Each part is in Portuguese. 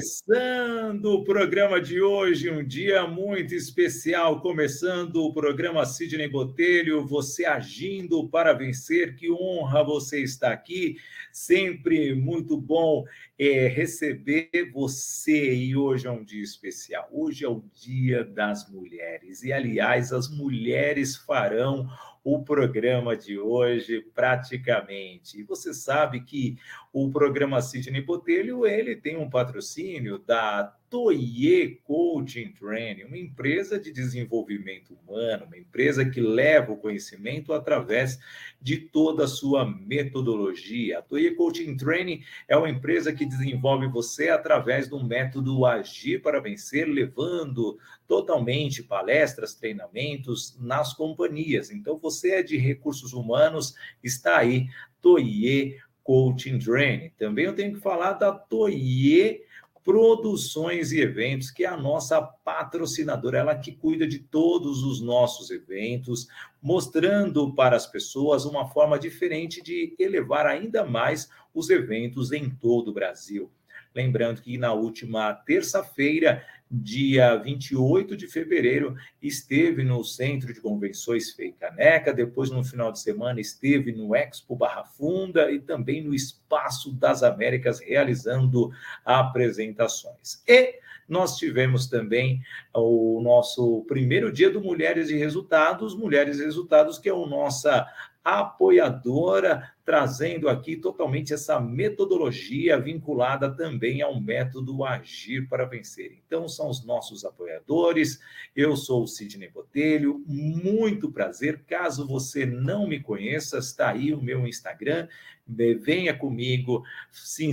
Começando o programa de hoje, um dia muito especial, começando o programa Sidney Botelho, você agindo para vencer, que honra você estar aqui, sempre muito bom é, receber você, e hoje é um dia especial, hoje é o dia das mulheres, e aliás, as mulheres farão o programa de hoje praticamente. E você sabe que o programa Sidney Botelho, ele tem um patrocínio da Toye Coaching Training, uma empresa de desenvolvimento humano, uma empresa que leva o conhecimento através de toda a sua metodologia. A Toye Coaching Training é uma empresa que desenvolve você através do método Agir para Vencer, levando totalmente palestras, treinamentos nas companhias. Então, você é de recursos humanos, está aí, Toye Coaching Training. Também eu tenho que falar da Toye Produções e Eventos, que é a nossa patrocinadora, ela que cuida de todos os nossos eventos, mostrando para as pessoas uma forma diferente de elevar ainda mais os eventos em todo o Brasil. Lembrando que na última terça-feira dia 28 de fevereiro, esteve no Centro de Convenções Fei Caneca, depois no final de semana esteve no Expo Barra Funda e também no Espaço das Américas realizando apresentações. E nós tivemos também o nosso primeiro dia do Mulheres e Resultados, Mulheres e Resultados, que é a nossa apoiadora, trazendo aqui totalmente essa metodologia vinculada também ao método Agir para Vencer. Então, são os nossos apoiadores. Eu sou o Sidney Botelho, muito prazer. Caso você não me conheça, está aí o meu Instagram. Venha comigo, se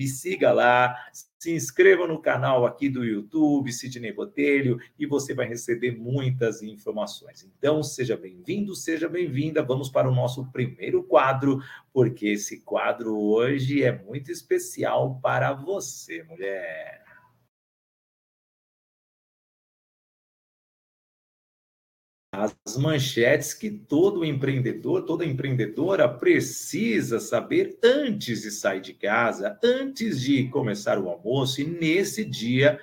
me siga lá, se inscreva no canal aqui do YouTube, Sidney Botelho, e você vai receber muitas informações. Então, seja bem-vindo, seja bem-vinda. Vamos para o nosso primeiro quadro, porque esse quadro hoje é muito especial para você, mulher. As manchetes que todo empreendedor, toda empreendedora precisa saber antes de sair de casa, antes de começar o almoço, e nesse dia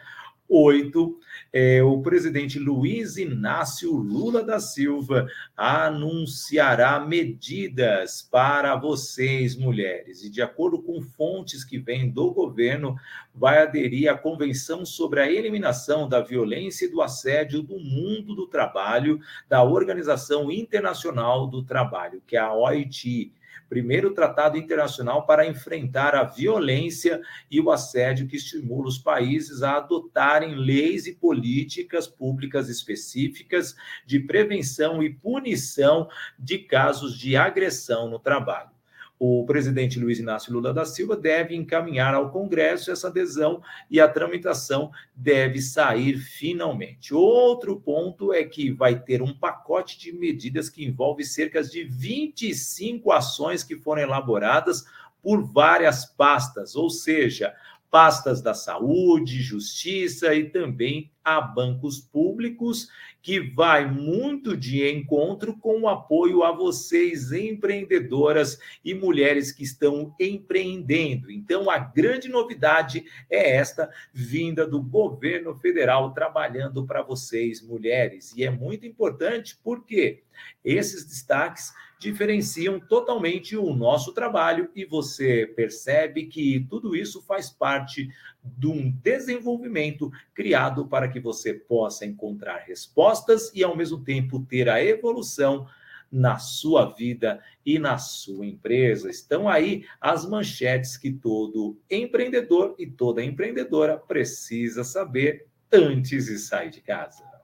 8, é, o presidente Luiz Inácio Lula da Silva anunciará medidas para vocês, mulheres. E, de acordo com fontes que vêm do governo, vai aderir à Convenção sobre a Eliminação da Violência e do Assédio do Mundo do Trabalho da Organização Internacional do Trabalho, que é a OIT primeiro tratado internacional para enfrentar a violência e o assédio que estimula os países a adotarem leis e políticas públicas específicas de prevenção e punição de casos de agressão no trabalho o presidente Luiz Inácio Lula da Silva deve encaminhar ao Congresso essa adesão e a tramitação deve sair finalmente. Outro ponto é que vai ter um pacote de medidas que envolve cerca de 25 ações que foram elaboradas por várias pastas, ou seja, pastas da saúde, justiça e também a bancos públicos, que vai muito de encontro com o apoio a vocês, empreendedoras e mulheres que estão empreendendo. Então, a grande novidade é esta vinda do governo federal trabalhando para vocês, mulheres. E é muito importante porque esses destaques diferenciam totalmente o nosso trabalho e você percebe que tudo isso faz parte de um desenvolvimento criado para que você possa encontrar respostas e, ao mesmo tempo, ter a evolução na sua vida e na sua empresa. Estão aí as manchetes que todo empreendedor e toda empreendedora precisa saber antes de sair de casa.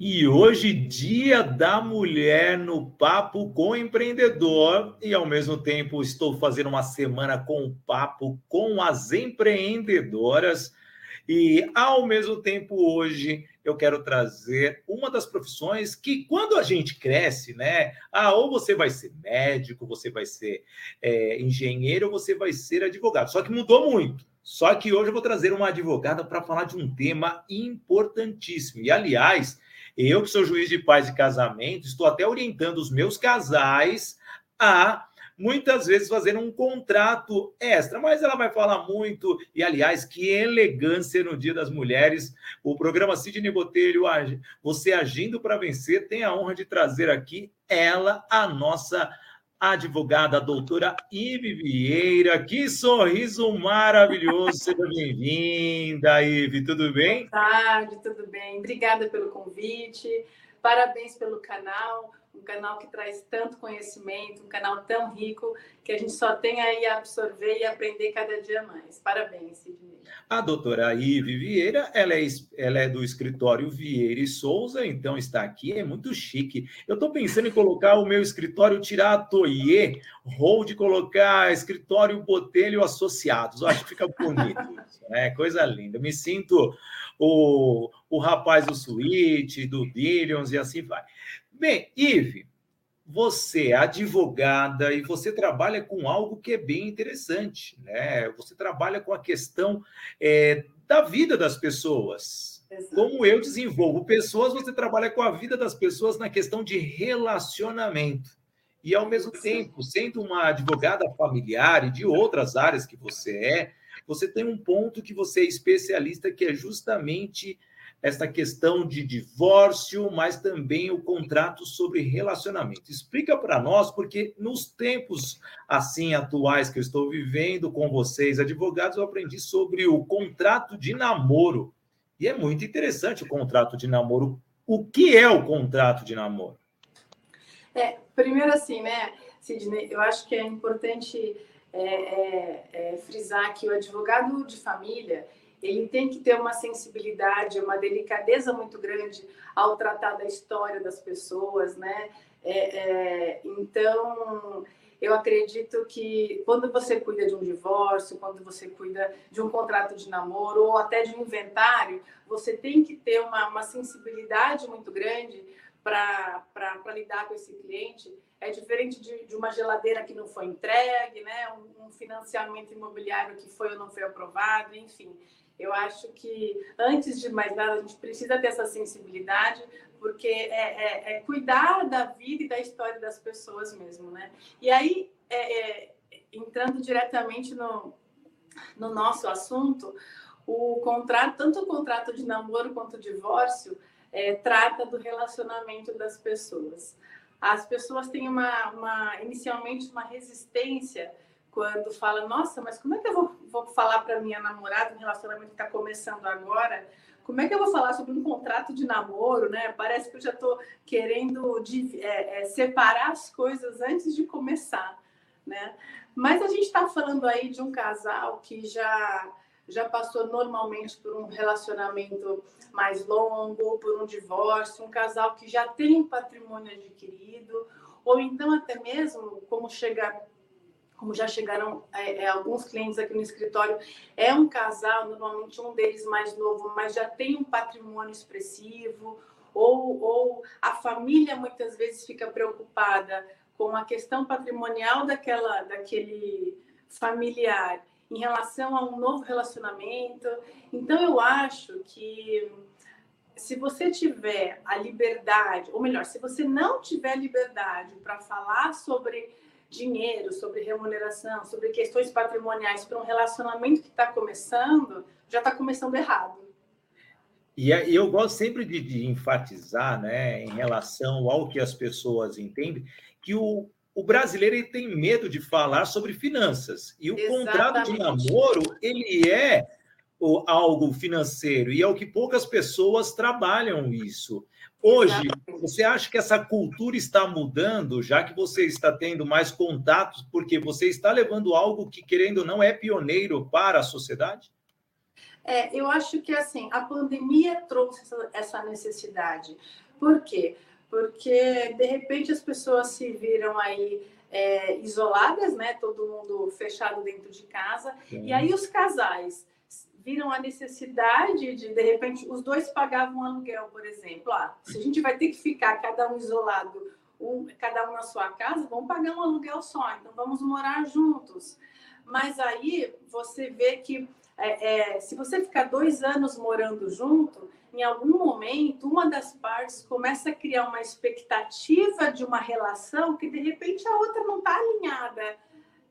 E hoje, Dia da Mulher no Papo com Empreendedor, e ao mesmo tempo estou fazendo uma semana com papo com as empreendedoras. E ao mesmo tempo, hoje eu quero trazer uma das profissões que, quando a gente cresce, né? Ah, ou você vai ser médico, você vai ser é, engenheiro, ou você vai ser advogado. Só que mudou muito. Só que hoje eu vou trazer uma advogada para falar de um tema importantíssimo. E, aliás, Eu, que sou juiz de paz e casamento, estou até orientando os meus casais a muitas vezes fazendo um contrato extra, mas ela vai falar muito, e aliás, que elegância no Dia das Mulheres. O programa Sidney Botelho, você agindo para vencer, tem a honra de trazer aqui ela, a nossa advogada, a doutora Ive Vieira. Que sorriso maravilhoso! Seja bem-vinda, Ive, tudo bem? Boa tarde, tudo bem. Obrigada pelo convite, parabéns pelo canal um canal que traz tanto conhecimento, um canal tão rico que a gente só tem aí a absorver e aprender cada dia mais. Parabéns, Sidney. A doutora Ive Vieira, ela é, ela é do escritório Vieira e Souza, então está aqui, é muito chique. Eu estou pensando em colocar o meu escritório, tirar a Toye, colocar escritório Botelho Associados. Eu acho que fica bonito isso, né? Coisa linda. Eu me sinto o, o rapaz do Switch, do Billions e assim vai. Bem, Ive, você é advogada e você trabalha com algo que é bem interessante, né? Você trabalha com a questão é, da vida das pessoas. Exato. Como eu desenvolvo pessoas, você trabalha com a vida das pessoas na questão de relacionamento. E, ao mesmo tempo, sendo uma advogada familiar e de outras áreas que você é, você tem um ponto que você é especialista, que é justamente esta questão de divórcio, mas também o contrato sobre relacionamento. Explica para nós, porque nos tempos assim atuais que eu estou vivendo com vocês, advogados, eu aprendi sobre o contrato de namoro. E é muito interessante o contrato de namoro. O que é o contrato de namoro? É, primeiro assim, né, Sidney, eu acho que é importante é, é, é, frisar que o advogado de família ele tem que ter uma sensibilidade, uma delicadeza muito grande ao tratar da história das pessoas, né? É, é, então, eu acredito que quando você cuida de um divórcio, quando você cuida de um contrato de namoro ou até de um inventário, você tem que ter uma, uma sensibilidade muito grande para lidar com esse cliente. É diferente de, de, uma geladeira que não foi entregue, né? Um, um financiamento imobiliário que foi ou não foi aprovado, enfim. Eu acho que, antes de mais nada, a gente precisa ter essa sensibilidade, porque é, é, é cuidar da vida e da história das pessoas mesmo, né? E aí, é, é, entrando diretamente no, no nosso assunto, o contrato, tanto o contrato de namoro quanto o divórcio, é, trata do relacionamento das pessoas. As pessoas têm uma, uma inicialmente uma resistência quando fala, nossa, mas como é que eu vou, vou falar para minha namorada, um relacionamento que está começando agora, como é que eu vou falar sobre um contrato de namoro, né? Parece que eu já estou querendo de, é, é, separar as coisas antes de começar, né? Mas a gente está falando aí de um casal que já já passou normalmente por um relacionamento mais longo, por um divórcio, um casal que já tem patrimônio adquirido, ou então até mesmo como chega como já chegaram é, é, alguns clientes aqui no escritório, é um casal, normalmente um deles mais novo, mas já tem um patrimônio expressivo, ou, ou a família muitas vezes fica preocupada com a questão patrimonial daquela, daquele familiar em relação a um novo relacionamento. Então, eu acho que se você tiver a liberdade, ou melhor, se você não tiver liberdade para falar sobre dinheiro, sobre remuneração, sobre questões patrimoniais para um relacionamento que está começando, já está começando errado. E eu gosto sempre de, de, enfatizar, né, em relação ao que as pessoas entendem, que o, o brasileiro ele tem medo de falar sobre finanças. E o Exatamente. contrato de namoro, ele é o, algo financeiro, e é o que poucas pessoas trabalham isso. Hoje, você acha que essa cultura está mudando, já que você está tendo mais contatos, porque você está levando algo que, querendo ou não, é pioneiro para a sociedade? É, eu acho que assim a pandemia trouxe essa necessidade. Por quê? Porque de repente as pessoas se viram aí é, isoladas, né? Todo mundo fechado dentro de casa. Sim. E aí os casais viram a necessidade de, de repente, os dois pagavam aluguel, por exemplo. Ah, se a gente vai ter que ficar cada um isolado, um, cada um na sua casa, vamos pagar um aluguel só, então vamos morar juntos. Mas aí você vê que é, é, se você ficar dois anos morando junto, em algum momento, uma das partes começa a criar uma expectativa de uma relação que, de repente, a outra não está alinhada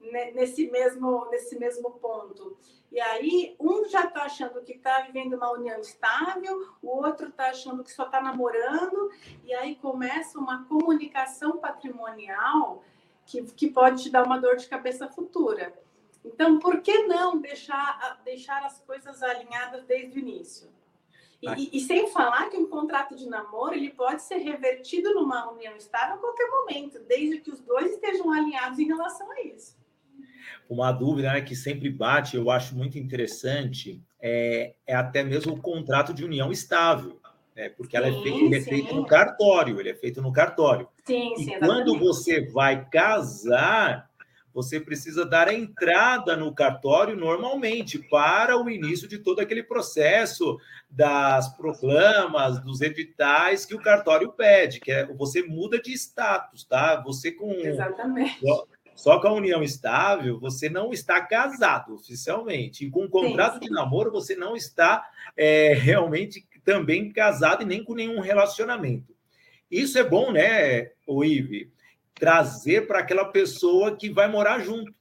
nesse mesmo, nesse mesmo ponto. E aí, um já está achando que está vivendo uma união estável, o outro está achando que só está namorando, e aí começa uma comunicação patrimonial que, que pode te dar uma dor de cabeça futura. Então, por que não deixar, deixar as coisas alinhadas desde o início? E, e, sem falar que um contrato de namoro ele pode ser revertido numa união estável a qualquer momento, desde que os dois estejam alinhados em relação a isso. Uma dúvida né, que sempre bate, eu acho muito interessante, é, é até mesmo o contrato de união estável, né, porque sim, ela é feita, ele é feito no cartório, ele é feito no cartório. Sim, e sim, quando você vai casar, você precisa dar a entrada no cartório normalmente para o início de todo aquele processo das proclamas, dos editais que o cartório pede, que é você muda de status, tá? Você com Exatamente. Só com a união estável, você não está casado oficialmente. E com o contrato sim, sim. de namoro, você não está é, realmente também casado e nem com nenhum relacionamento. Isso é bom, né, o Ive? trazer para aquela pessoa que vai morar junto.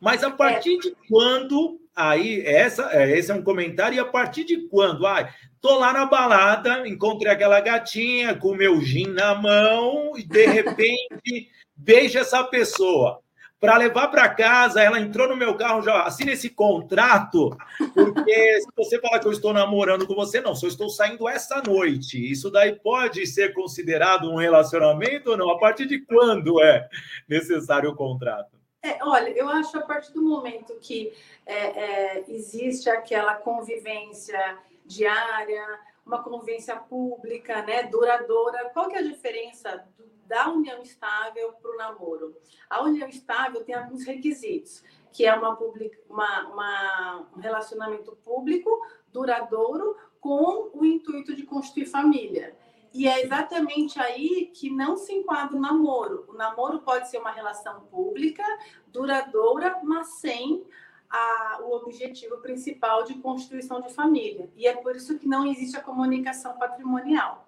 Mas a partir é. de quando aí essa é, esse é um comentário e a partir de quando ai tô lá na balada encontrei aquela gatinha com meu gin na mão e de repente beijo essa pessoa para levar para casa, ela entrou no meu carro, já assina esse contrato, porque se você falar que eu estou namorando com você, não, só estou saindo essa noite. Isso daí pode ser considerado um relacionamento ou não? A partir de quando é necessário o contrato? É, olha, eu acho a partir do momento que é, é, existe aquela convivência diária, uma convivência pública, né, duradoura, qual que é a diferença da união estável para o namoro. A união estável tem alguns requisitos, que é uma, public, uma, uma, um relacionamento público, duradouro, com o intuito de constituir família. E é exatamente aí que não se enquadra o namoro. O namoro pode ser uma relação pública, duradoura, mas sem a, o objetivo principal de constituição de família. E é por isso que não existe a comunicação patrimonial.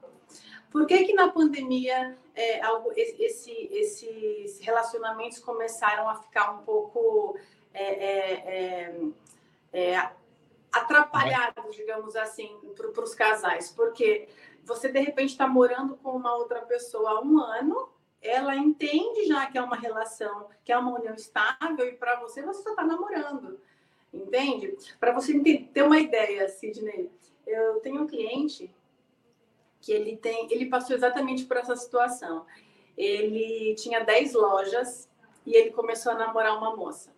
Por que, que na pandemia é, esse, esses relacionamentos começaram a ficar um pouco é, é, é, é atrapalhados, digamos assim, para os casais? Porque você, de repente, está morando com uma outra pessoa há um ano, ela entende já que é uma relação, que é uma união estável, e para você, você só está namorando. Entende? Para você ter uma ideia, Sidney, eu tenho um cliente que ele tem, ele passou exatamente por essa situação. Ele tinha 10 lojas e ele começou a namorar uma moça.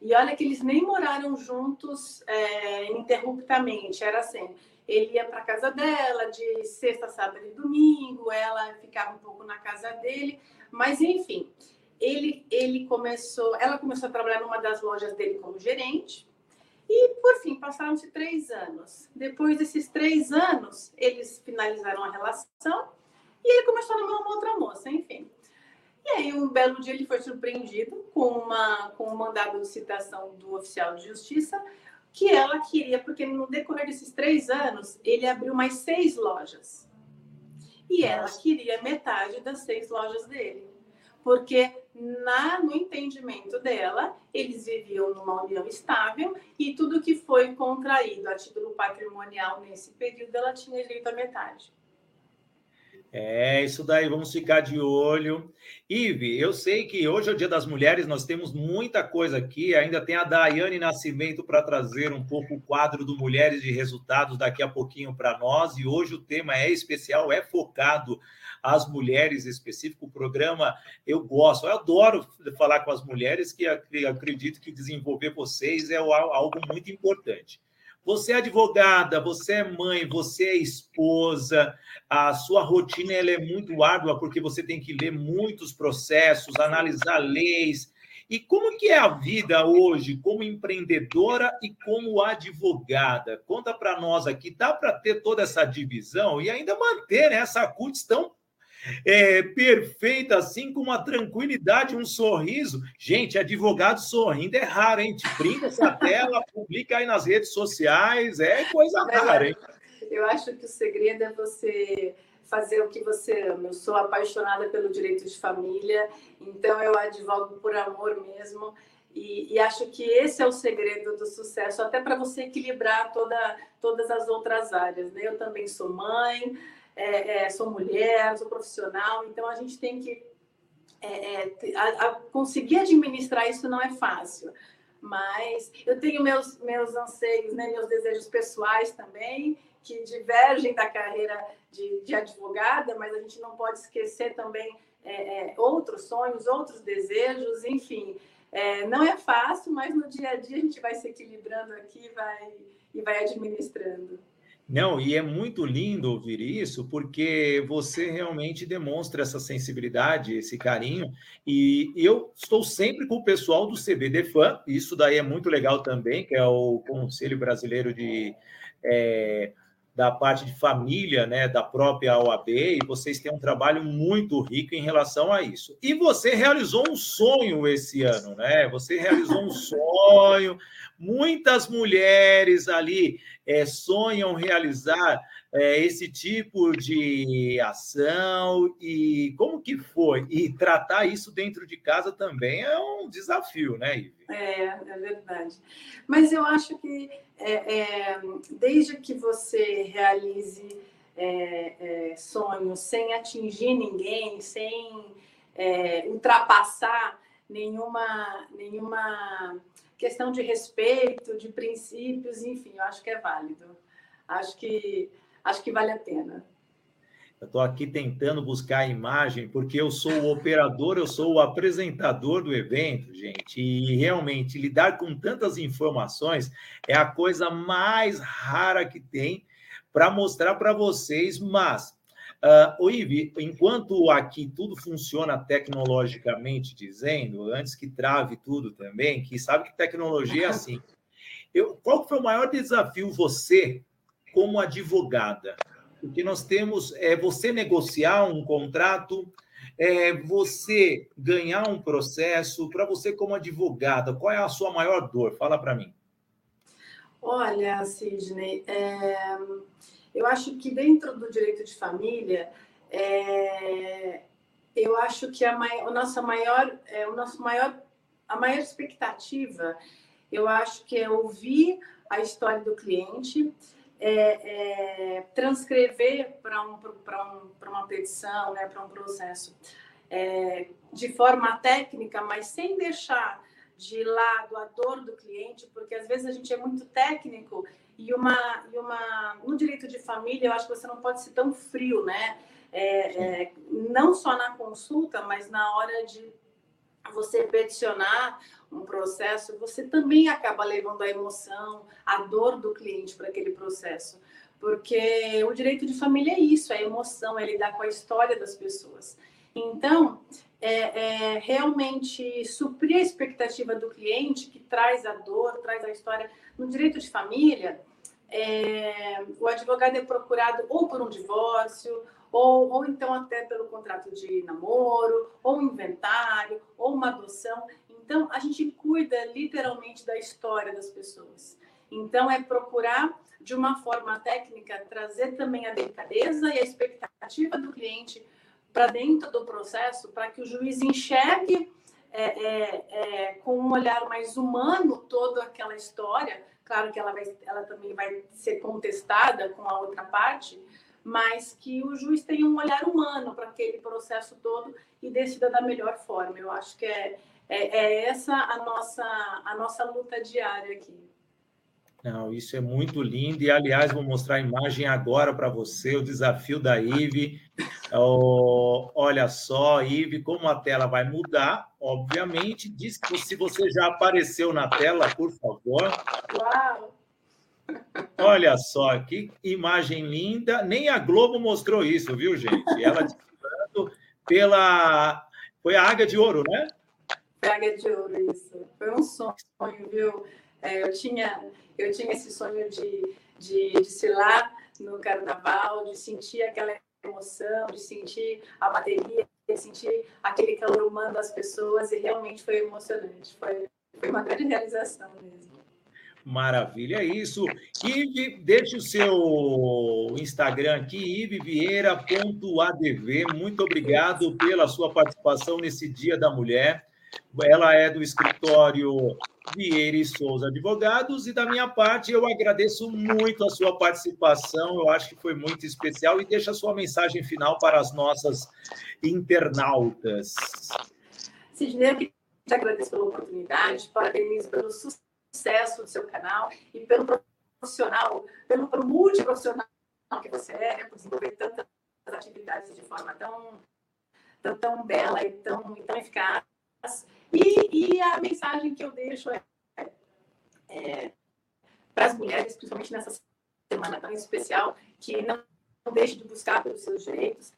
E olha que eles nem moraram juntos é, ininterruptamente, era assim. Ele ia para casa dela de sexta, sábado e domingo, ela ficava um pouco na casa dele, mas enfim, ele, ele começou, ela começou a trabalhar numa das lojas dele como gerente, e, por fim, passaram-se três anos. Depois desses três anos, eles finalizaram a relação e ele começou a namorar uma outra moça, enfim. E aí, um belo dia, ele foi surpreendido com, uma, com um mandado de citação do oficial de justiça que ela queria, porque no decorrer desses três anos, ele abriu mais seis lojas. E ela queria metade das seis lojas dele porque na, no entendimento dela, eles viviam numa união estável e tudo que foi contraído a título patrimonial nesse período, ela tinha direito à metade. É, isso daí, vamos ficar de olho. Ive, eu sei que hoje é o Dia das Mulheres, nós temos muita coisa aqui, ainda tem a Daiane Nascimento para trazer um pouco o quadro do Mulheres de Resultados daqui a pouquinho para nós, e hoje o tema é especial, é focado às mulheres específico. O programa eu gosto, eu adoro falar com as mulheres, que acredito que desenvolver vocês é algo muito importante. Você é advogada, você é mãe, você é esposa, a sua rotina ela é muito árdua porque você tem que ler muitos processos, analisar leis. E como que é a vida hoje como empreendedora e como advogada? Conta para nós aqui, dá para ter toda essa divisão e ainda manter né, essa CUTS tão é, perfeita, assim, com uma tranquilidade, um sorriso. Gente, advogado sorrindo é raro, hein? Brinca essa tela, publica aí nas redes sociais, é coisa rara, hein? Eu acho que o segredo é você fazer o que você ama. Eu sou apaixonada pelo direito de família, então eu advogo por amor mesmo. E, e acho que esse é o segredo do sucesso, até para você equilibrar toda, todas as outras áreas. Né? Eu também sou mãe, é, é, sou mulher, sou profissional, então a gente tem que é, é a, a conseguir administrar isso não é fácil mas eu tenho meus, meus anseios, né, meus desejos pessoais também, que divergem da carreira de, de advogada, mas a gente não pode esquecer também é, é, outros sonhos, outros desejos, enfim. É, não é fácil, mas no dia a dia a gente vai se equilibrando aqui vai, e vai administrando. Não, e é muito lindo ouvir isso, porque você realmente demonstra essa sensibilidade, esse carinho, e eu estou sempre com o pessoal do CBDFAN, isso daí é muito legal também, que é o Conselho Brasileiro de. É, da parte de família, né, da própria OAB, e vocês têm um trabalho muito rico em relação a isso. E você realizou um sonho esse ano, né? Você realizou um sonho. Muitas mulheres ali é, sonham realizar é, esse tipo de ação e como que foi? E tratar isso dentro de casa também é um desafio, né, Ive? É, é verdade. Mas eu acho que é, é, desde que você realize é, é, sonhos sem atingir ninguém, sem ultrapassar nenhuma, nenhuma questão de respeito, de princípios, enfim, eu acho que é válido. Acho que, acho que vale a pena. Eu estou aqui tentando buscar a imagem, porque eu sou o operador, eu sou o apresentador do evento, gente. E realmente lidar com tantas informações é a coisa mais rara que tem para mostrar para vocês. Mas, uh, o Ive, enquanto aqui tudo funciona tecnologicamente dizendo, antes que trave tudo também, que sabe que tecnologia é assim. Eu, qual foi o maior desafio você, como advogada? O que nós temos é você negociar um contrato, é você ganhar um processo. Para você, como advogada, qual é a sua maior dor? Fala para mim. Olha, Sidney, é, eu acho que dentro do direito de família, é, eu acho que a, a nossa maior, é, o nosso maior, a maior expectativa, eu acho que é ouvir a história do cliente, é, é, transcrever para um, um, uma petição, né, para um processo, é, de forma técnica, mas sem deixar de lado a dor do cliente, porque às vezes a gente é muito técnico e uma, e uma no direito de família eu acho que você não pode ser tão frio, né? É, é, não só na consulta, mas na hora de você peticionar um processo, você também acaba levando a emoção, a dor do cliente para aquele processo. Porque o direito de família é isso, é emoção, é lidar com a história das pessoas. Então, é, é realmente suprir a expectativa do cliente, que traz a dor, traz a história. No direito de família, é, o advogado é procurado ou por um divórcio, ou, ou então até pelo contrato de namoro, ou inventário, ou uma adoção. Então, a gente cuida literalmente da história das pessoas. Então, é procurar, de uma forma técnica, trazer também a delicadeza e a expectativa do cliente para dentro do processo, para que o juiz enxergue é, é, é, com um olhar mais humano toda aquela história. Claro que ela, vai, ela também vai ser contestada com a outra parte, mas que o juiz tenha um olhar humano para aquele processo todo e decida da melhor forma. Eu acho que é, é, é essa a nossa, a nossa luta diária aqui. Não, isso é muito lindo. E, aliás, vou mostrar a imagem agora para você, o desafio da Ive. Oh, olha só, Ive, como a tela vai mudar, obviamente. Diz que se você já apareceu na tela, por favor. Uau! Olha só, que imagem linda. Nem a Globo mostrou isso, viu, gente? Ela pela. Foi a Águia de Ouro, né? Foi a Águia de Ouro, isso. Foi um sonho, viu? É, eu, tinha, eu tinha esse sonho de, de desfilar no carnaval, de sentir aquela emoção, de sentir a bateria, de sentir aquele calor humano das pessoas, e realmente foi emocionante. Foi, foi uma grande realização mesmo. Maravilha, é isso. Ive, deixe o seu Instagram aqui, ivevieira.adv. Muito obrigado pela sua participação nesse Dia da Mulher. Ela é do escritório Vieira e Souza Advogados, e da minha parte eu agradeço muito a sua participação, eu acho que foi muito especial, e deixa a sua mensagem final para as nossas internautas. Sidney, eu te agradeço pela oportunidade, parabenizo pelo sucesso do seu canal e pelo profissional, pelo, pelo multiprofissional que você é, né, por desenvolver tantas atividades de forma tão, tão, tão bela e tão, tão eficaz. E, e a mensagem que eu deixo é, é para as mulheres, principalmente nessa semana tão especial, que não, não deixe de buscar pelos seus direitos,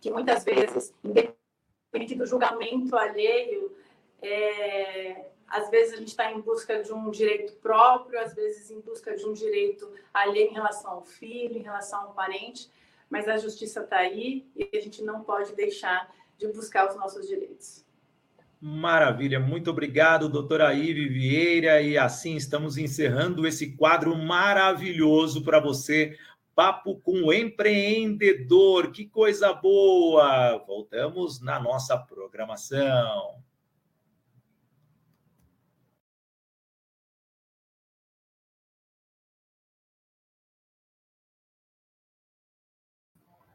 que muitas vezes, independente do julgamento alheio, é, às vezes a gente está em busca de um direito próprio, às vezes em busca de um direito alheio em relação ao filho, em relação ao parente, mas a justiça está aí e a gente não pode deixar de buscar os nossos direitos. Maravilha, muito obrigado, doutora Ive Vieira. E assim estamos encerrando esse quadro maravilhoso para você. Papo com o empreendedor, que coisa boa! Voltamos na nossa programação.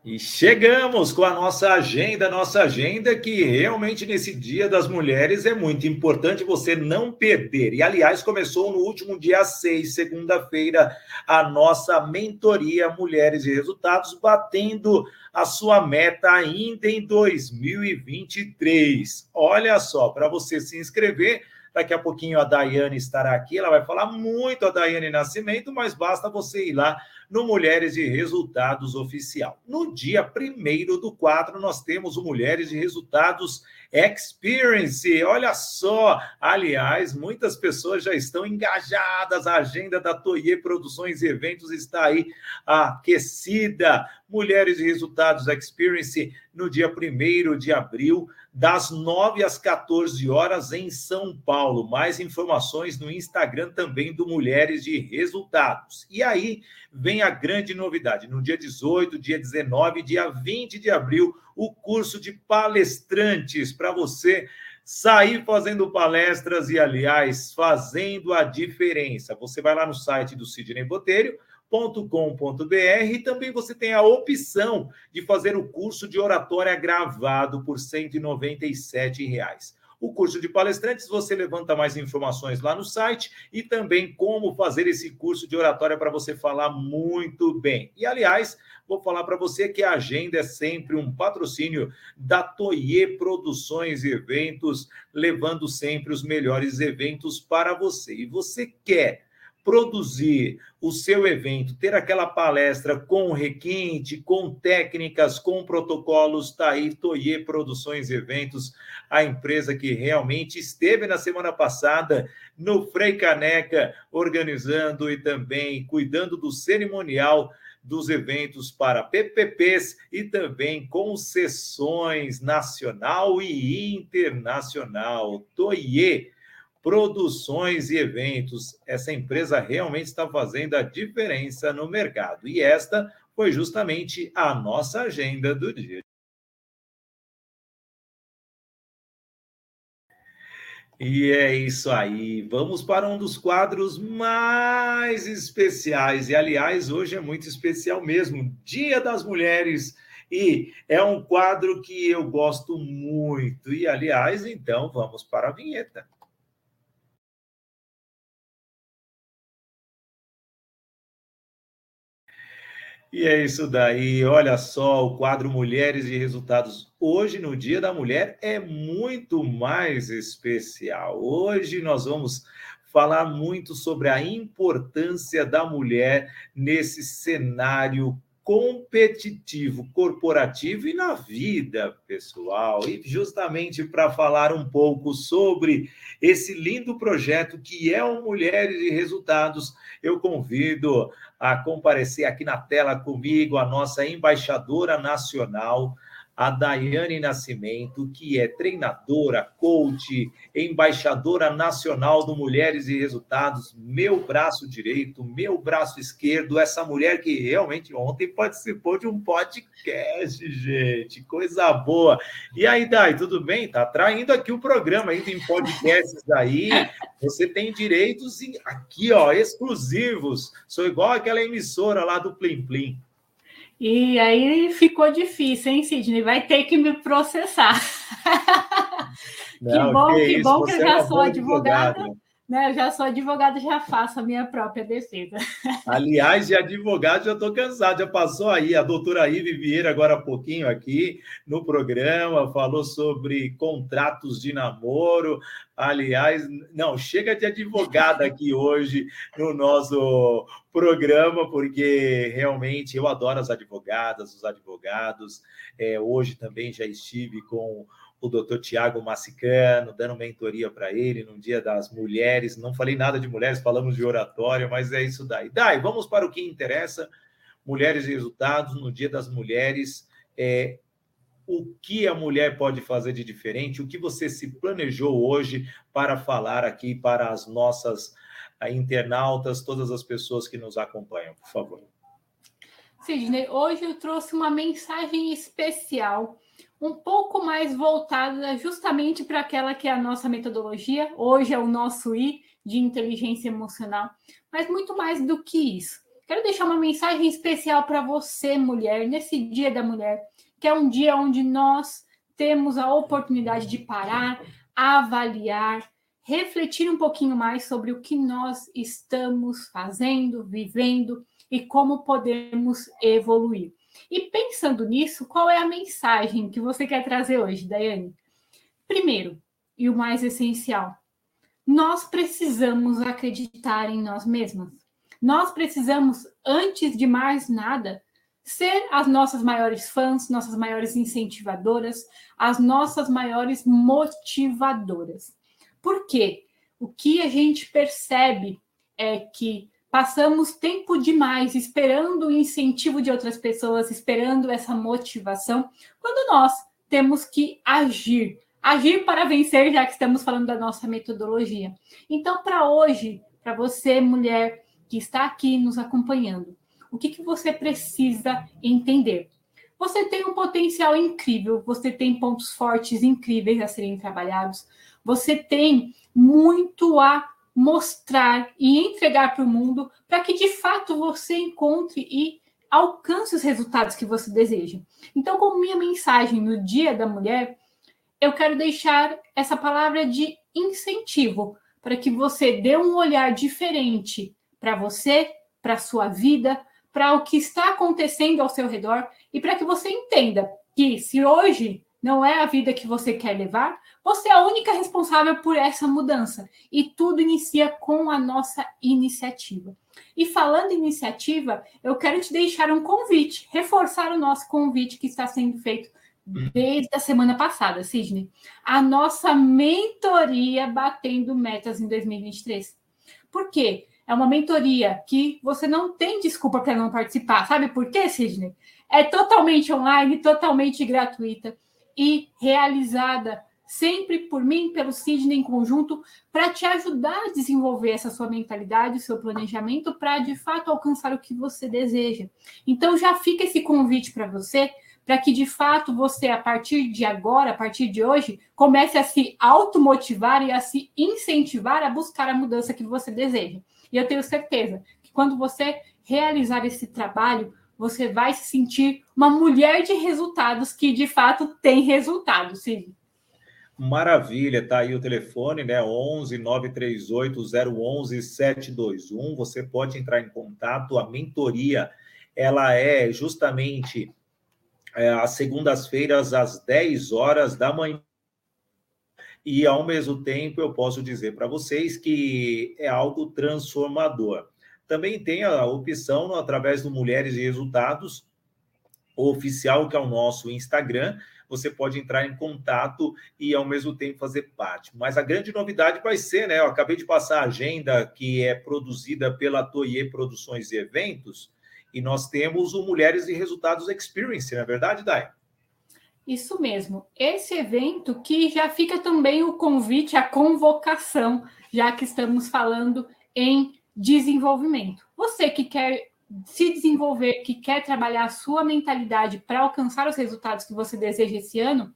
E chegamos com a nossa agenda, nossa agenda que realmente nesse Dia das Mulheres é muito importante você não perder. E aliás, começou no último dia 6, segunda-feira, a nossa mentoria Mulheres e Resultados, batendo a sua meta ainda em 2023. Olha só, para você se inscrever, Daqui a pouquinho a Daiane estará aqui, ela vai falar muito a Daiane Nascimento, mas basta você ir lá no Mulheres de Resultados Oficial. No dia 1 do 4, nós temos o Mulheres de Resultados Experience. Olha só, aliás, muitas pessoas já estão engajadas. A agenda da Toye Produções e Eventos está aí aquecida. Mulheres de Resultados Experience no dia 1 de abril das 9 às 14 horas em São Paulo. Mais informações no Instagram também do Mulheres de Resultados. E aí vem a grande novidade. No dia 18, dia 19, dia 20 de abril, o curso de palestrantes para você sair fazendo palestras e, aliás, fazendo a diferença. Você vai lá no site do Sidney Botelho com.br e também você tem a opção de fazer o curso de oratória gravado por 197 reais. O curso de palestrantes, você levanta mais informações lá no site e também como fazer esse curso de oratória para você falar muito bem. E, aliás, vou falar para você que a agenda é sempre um patrocínio da Toye Produções e Eventos, levando sempre os melhores eventos para você. E você quer produzir o seu evento, ter aquela palestra com requinte, com técnicas, com protocolos, está aí Toye Produções Eventos, a empresa que realmente esteve na semana passada no Frei Caneca, organizando e também cuidando do cerimonial dos eventos para PPPs e também concessões nacional e internacional. Toye produções e eventos. Essa empresa realmente está fazendo a diferença no mercado. E esta foi justamente a nossa agenda do dia. E é isso aí. Vamos para um dos quadros mais especiais. E, aliás, hoje é muito especial mesmo Dia das Mulheres. E é um quadro que eu gosto muito. E, aliás, então, vamos para a vinheta. E é isso daí. Olha só, o quadro Mulheres e Resultados hoje, no Dia da Mulher, é muito mais especial. Hoje nós vamos falar muito sobre a importância da mulher nesse cenário competitivo, corporativo e na vida pessoal. E justamente para falar um pouco sobre esse lindo projeto que é o Mulheres e Resultados, eu convido a comparecer aqui na tela comigo a nossa embaixadora nacional, a Daiane Nascimento, que é treinadora, coach, embaixadora nacional do Mulheres e Resultados, meu braço direito, meu braço esquerdo, essa mulher que realmente ontem participou de um podcast, gente, coisa boa. E aí, Dai, tudo bem? Tá traindo aqui o programa, ainda em podcasts aí, você tem direitos aqui, ó, exclusivos. Sou igual aquela emissora lá do Plim Plim. E aí ficou difícil, hein, Sidney? Vai ter que me processar. Não, que bom, que, que bom que eu já é sou advogada. advogada né? Eu já sou advogado, já faço a minha própria defesa. Aliás, de advogado, já estou cansado. Já passou aí a doutora Ive Vieira, agora há pouquinho aqui no programa, falou sobre contratos de namoro. Aliás, não, chega de advogada aqui hoje no nosso programa, porque realmente eu adoro as advogadas, os advogados. É, hoje também já estive com o doutor Tiago Massicano, dando mentoria para ele no Dia das Mulheres. Não falei nada de mulheres, falamos de oratória, mas é isso daí. Dai, vamos para o que interessa: mulheres e resultados no Dia das Mulheres. É, o que a mulher pode fazer de diferente? O que você se planejou hoje para falar aqui para as nossas eh, internautas, todas as pessoas que nos acompanham, por favor? Sidney, hoje eu trouxe uma mensagem especial um pouco mais voltada justamente para aquela que é a nossa metodologia, hoje é o nosso I de inteligência emocional, mas muito mais do que isso. Quero deixar uma mensagem especial para você, mulher, nesse Dia da Mulher, que é um dia onde nós temos a oportunidade de parar, avaliar, refletir um pouquinho mais sobre o que nós estamos fazendo, vivendo e como podemos evoluir. E pensando nisso, qual é a mensagem que você quer trazer hoje, Daiane? Primeiro, e o mais essencial, nós precisamos acreditar em nós mesmas. Nós precisamos, antes de mais nada, ser as nossas maiores fãs, nossas maiores incentivadoras, as nossas maiores motivadoras. Por quê? O que a gente percebe é que passamos tempo demais esperando o incentivo de outras pessoas, esperando essa motivação, quando nós temos que agir. Agir para vencer, já que estamos falando da nossa metodologia. Então, para hoje, para você, mulher que está aqui nos acompanhando, o que, que você precisa entender? Você tem um potencial incrível, você tem pontos fortes incríveis a serem trabalhados, você tem muito a mostrar e entregar para o mundo para que de fato você encontre e alcance os resultados que você deseja. Então, como minha mensagem no Dia da Mulher, eu quero deixar essa palavra de incentivo para que você dê um olhar diferente para você, para sua vida, para o que está acontecendo ao seu redor e para que você entenda que se hoje não é a vida que você quer levar, você é a única responsável por essa mudança. E tudo inicia com a nossa iniciativa. E falando em iniciativa, eu quero te deixar um convite, reforçar o nosso convite que está sendo feito desde a semana passada, Sidney. A nossa mentoria Batendo Metas em 2023. Por quê? É uma mentoria que você não tem desculpa para não participar. Sabe por quê, Sidney? É totalmente online, totalmente gratuita e realizada sempre por mim, pelo Sidney em conjunto, para te ajudar a desenvolver essa sua mentalidade, o seu planejamento, para de fato alcançar o que você deseja. Então já fica esse convite para você, para que de fato você, a partir de agora, a partir de hoje, comece a se automotivar e a se incentivar a buscar a mudança que você deseja. E eu tenho certeza que quando você realizar esse trabalho, você vai se sentir uma mulher de resultados que de fato tem resultados, Sidney. Maravilha, tá aí o telefone, né? 11 938 011 721. Você pode entrar em contato. A mentoria ela é justamente é, às segundas-feiras, às 10 horas da manhã. E ao mesmo tempo eu posso dizer para vocês que é algo transformador. Também tem a opção através do Mulheres e Resultados oficial, que é o nosso Instagram você pode entrar em contato e ao mesmo tempo fazer parte. Mas a grande novidade vai ser, né? Eu acabei de passar a agenda que é produzida pela Toye Produções e Eventos, e nós temos o Mulheres e Resultados Experience, não é verdade, Dai? Isso mesmo. Esse evento que já fica também o convite, a convocação, já que estamos falando em desenvolvimento. Você que quer se desenvolver, que quer trabalhar a sua mentalidade para alcançar os resultados que você deseja esse ano,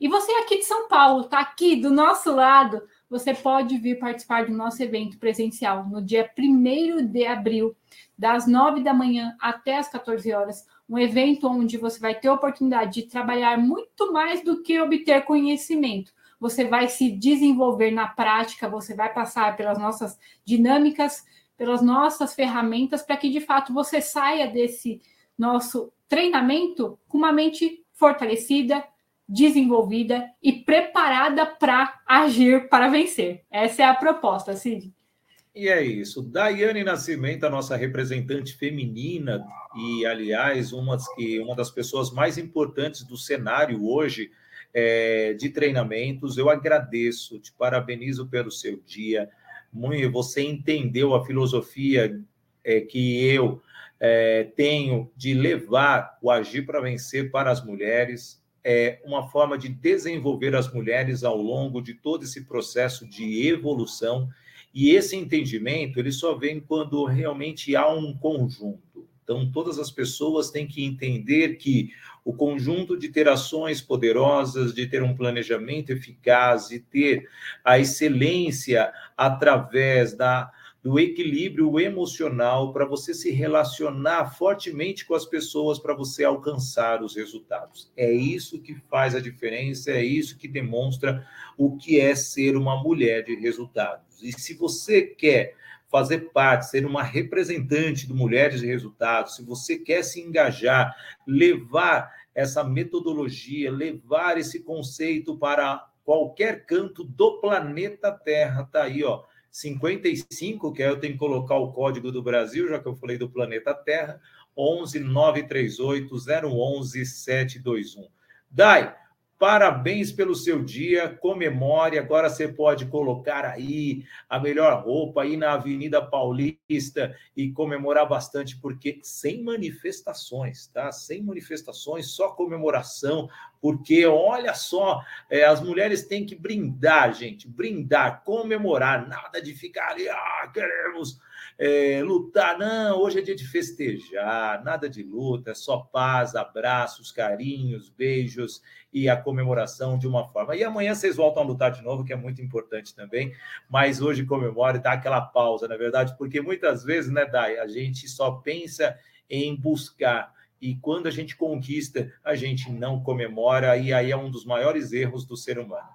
e você é aqui de São Paulo, está aqui do nosso lado, você pode vir participar do nosso evento presencial no dia 1 de abril, das 9 da manhã até as 14 horas. Um evento onde você vai ter a oportunidade de trabalhar muito mais do que obter conhecimento. Você vai se desenvolver na prática, você vai passar pelas nossas dinâmicas, pelas nossas ferramentas, para que de fato você saia desse nosso treinamento com uma mente fortalecida, desenvolvida e preparada para agir para vencer. Essa é a proposta, Cid. E é isso. Daiane Nascimento, a nossa representante feminina, e, aliás, uma, que, uma das pessoas mais importantes do cenário hoje é, de treinamentos. Eu agradeço, te parabenizo pelo seu dia. Muito, você entendeu a filosofia é, que eu é, tenho de levar o Agir para Vencer para as mulheres é uma forma de desenvolver as mulheres ao longo de todo esse processo de evolução. E esse entendimento ele só vem quando realmente há um conjunto. Então, todas as pessoas têm que entender que o conjunto de ter ações poderosas, de ter um planejamento eficaz, de ter a excelência através da do equilíbrio emocional para você se relacionar fortemente com as pessoas para você alcançar os resultados. É isso que faz a diferença, é isso que demonstra o que é ser uma mulher de resultados. E se você quer fazer parte, ser uma representante do Mulheres de Resultados, se você quer se engajar, levar essa metodologia, levar esse conceito para qualquer canto do planeta Terra, tá aí, ó 55, que aí eu tenho que colocar o código do Brasil, já que eu falei do planeta Terra, 11 938 011 721. Dai, Parabéns pelo seu dia, comemore. Agora você pode colocar aí a melhor roupa aí na Avenida Paulista e comemorar bastante, porque sem manifestações, tá? Sem manifestações, só comemoração, porque olha só, é, as mulheres têm que brindar, gente, brindar, comemorar, nada de ficar ali, ah, queremos é, lutar. Não, hoje é dia de festejar, nada de luta, é só paz, abraços, carinhos, beijos e a comemoração de uma forma. E amanhã vocês voltam a lutar de novo, que é muito importante também, mas hoje comemora e dá aquela pausa, na verdade, porque muitas vezes, né, Dai, a gente só pensa em buscar. E quando a gente conquista, a gente não comemora, e aí é um dos maiores erros do ser humano.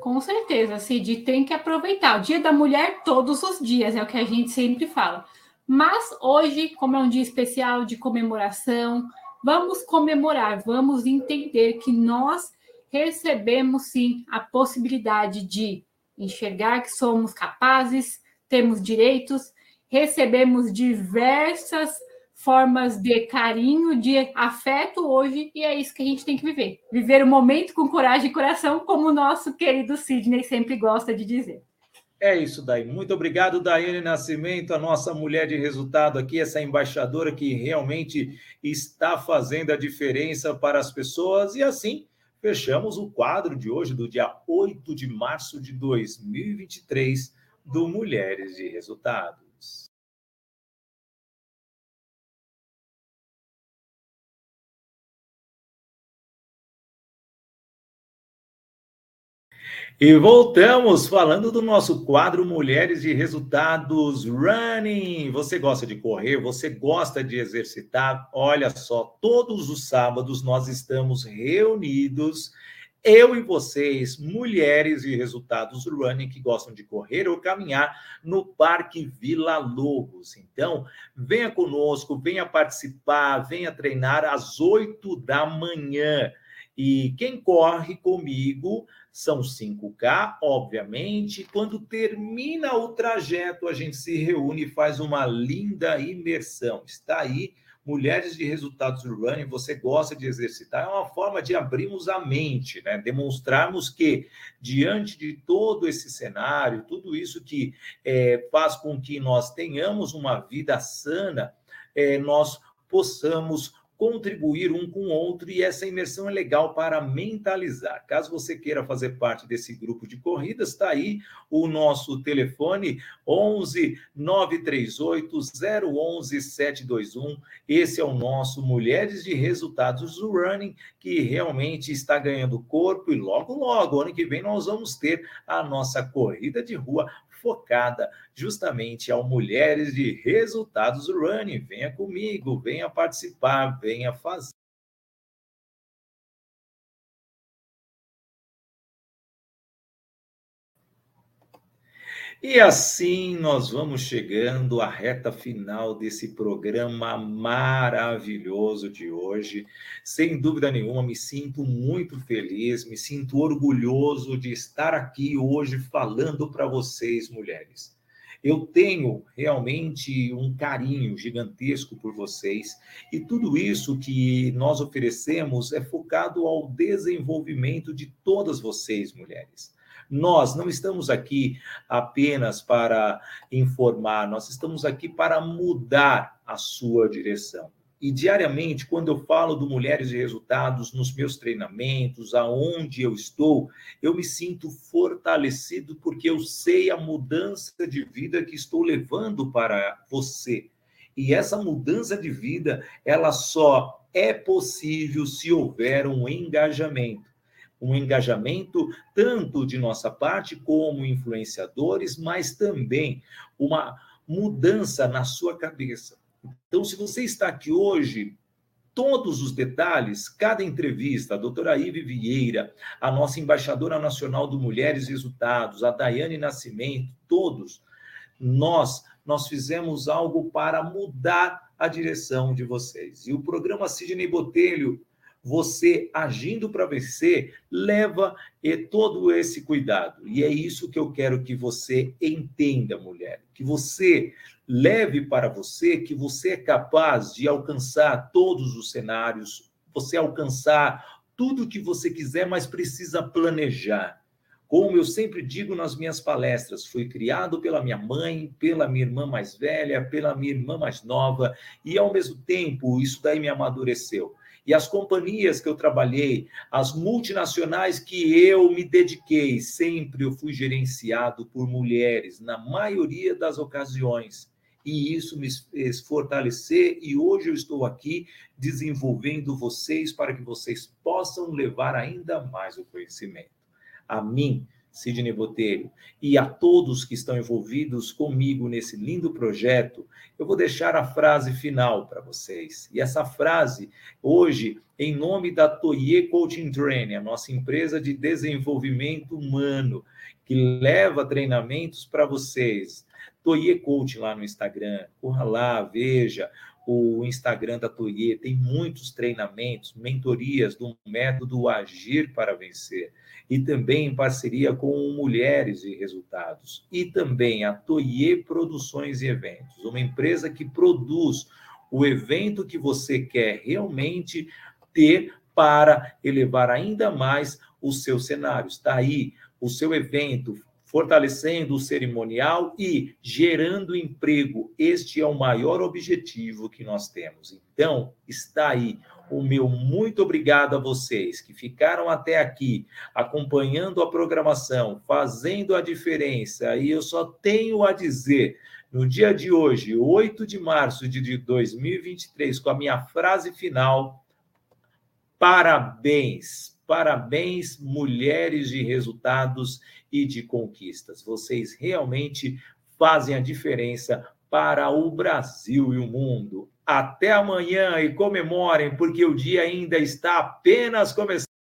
Com certeza, Cid, tem que aproveitar. O Dia da Mulher todos os dias, é o que a gente sempre fala. Mas hoje, como é um dia especial de comemoração, vamos comemorar, vamos entender que nós recebemos sim a possibilidade de enxergar que somos capazes, temos direitos, recebemos diversas formas de carinho, de afeto hoje, e é isso que a gente tem que viver. Viver o momento com coragem e coração, como o nosso querido Sidney sempre gosta de dizer. É isso daí. Muito obrigado, Daiane Nascimento, a nossa mulher de resultado aqui, essa embaixadora que realmente está fazendo a diferença para as pessoas. E assim, fechamos o quadro de hoje, do dia 8 de março de 2023, do Mulheres de Resultado. E voltamos falando do nosso quadro Mulheres de Resultados Running. Você gosta de correr? Você gosta de exercitar? Olha só, todos os sábados nós estamos reunidos, eu e vocês, mulheres de resultados running que gostam de correr ou caminhar no Parque Vila Lobos. Então, venha conosco, venha participar, venha treinar às 8 da manhã. E quem corre comigo são 5K, obviamente. Quando termina o trajeto, a gente se reúne e faz uma linda imersão. Está aí, Mulheres de Resultados Urbanos, você gosta de exercitar, é uma forma de abrirmos a mente, né? demonstrarmos que, diante de todo esse cenário, tudo isso que é, faz com que nós tenhamos uma vida sana, é, nós possamos contribuir um com o outro e essa imersão é legal para mentalizar. Caso você queira fazer parte desse grupo de corridas, está aí o nosso telefone 11 938 011 721. Esse é o nosso Mulheres de Resultados do Running, que realmente está ganhando corpo e logo, logo, ano que vem, nós vamos ter a nossa corrida de rua focada justamente ao mulheres de resultados running. Venha comigo, venha participar, venha fazer. E assim nós vamos chegando à reta final desse programa maravilhoso de hoje. Sem dúvida nenhuma, me sinto muito feliz, me sinto orgulhoso de estar aqui hoje falando para vocês, mulheres. Eu tenho realmente um carinho gigantesco por vocês e tudo isso que nós oferecemos é focado ao desenvolvimento de todas vocês, mulheres. Nós não estamos aqui apenas para informar, nós estamos aqui para mudar a sua direção. E diariamente, quando eu falo do Mulheres de Resultados nos meus treinamentos, aonde eu estou, eu me sinto fortalecido porque eu sei a mudança de vida que estou levando para você. E essa mudança de vida, ela só é possível se houver um engajamento um engajamento tanto de nossa parte como influenciadores, mas também uma mudança na sua cabeça. Então, se você está aqui hoje, todos os detalhes, cada entrevista, a doutora Ive Vieira, a nossa embaixadora nacional do Mulheres Resultados, a Daiane Nascimento, todos, nós, nós fizemos algo para mudar a direção de vocês. E o programa Sidney Botelho você agindo para vencer leva todo esse cuidado. E é isso que eu quero que você entenda, mulher, que você leve para você que você é capaz de alcançar todos os cenários, você alcançar tudo que você quiser, mas precisa planejar. Como eu sempre digo nas minhas palestras, fui criado pela minha mãe, pela minha irmã mais velha, pela minha irmã mais nova, e ao mesmo tempo isso daí me amadureceu. E as companhias que eu trabalhei, as multinacionais que eu me dediquei, sempre eu fui gerenciado por mulheres, na maioria das ocasiões. E isso me fez fortalecer, e hoje eu estou aqui desenvolvendo vocês para que vocês possam levar ainda mais o conhecimento. A mim, Sidney Botelho, e a todos que estão envolvidos comigo nesse lindo projeto, eu vou deixar a frase final para vocês. E essa frase, hoje, em nome da Toye Coaching Training, a nossa empresa de desenvolvimento humano, que leva treinamentos para vocês. Toye Coaching lá no Instagram, corra lá, veja o Instagram da Toye, tem muitos treinamentos, mentorias do método Agir para Vencer e também em parceria com Mulheres e Resultados. E também a Toye Produções e Eventos, uma empresa que produz o evento que você quer realmente ter para elevar ainda mais os seus cenários. Está aí o seu evento, fortalecendo o cerimonial e gerando emprego. Este é o maior objetivo que nós temos. Então, está aí o meu muito obrigado a vocês que ficaram até aqui acompanhando a programação, fazendo a diferença. E eu só tenho a dizer, no dia de hoje, 8 de março de 2023, com a minha frase final: parabéns, parabéns, mulheres de resultados e de conquistas. Vocês realmente fazem a diferença para o Brasil e o mundo. Até amanhã e comemorem, porque o dia ainda está apenas começando.